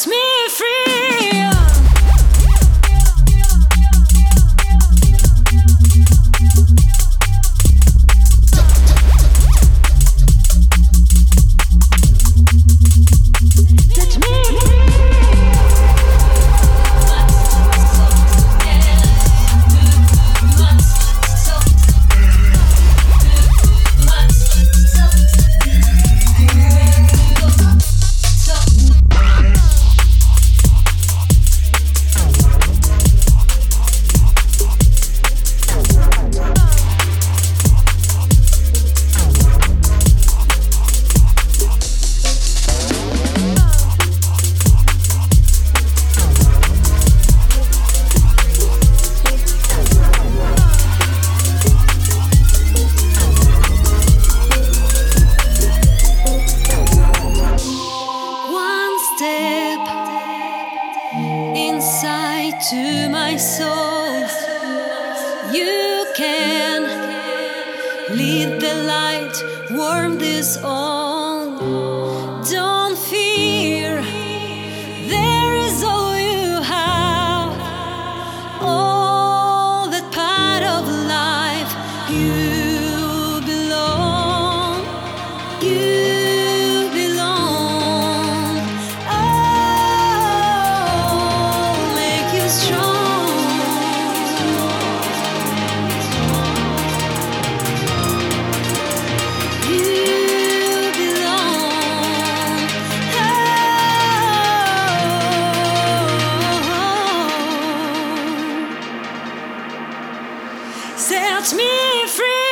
sets me free. Inside to my soul. You can lead the light, warm this all. Don't fear, there is all you have, all that part of life you belong. You sets me free.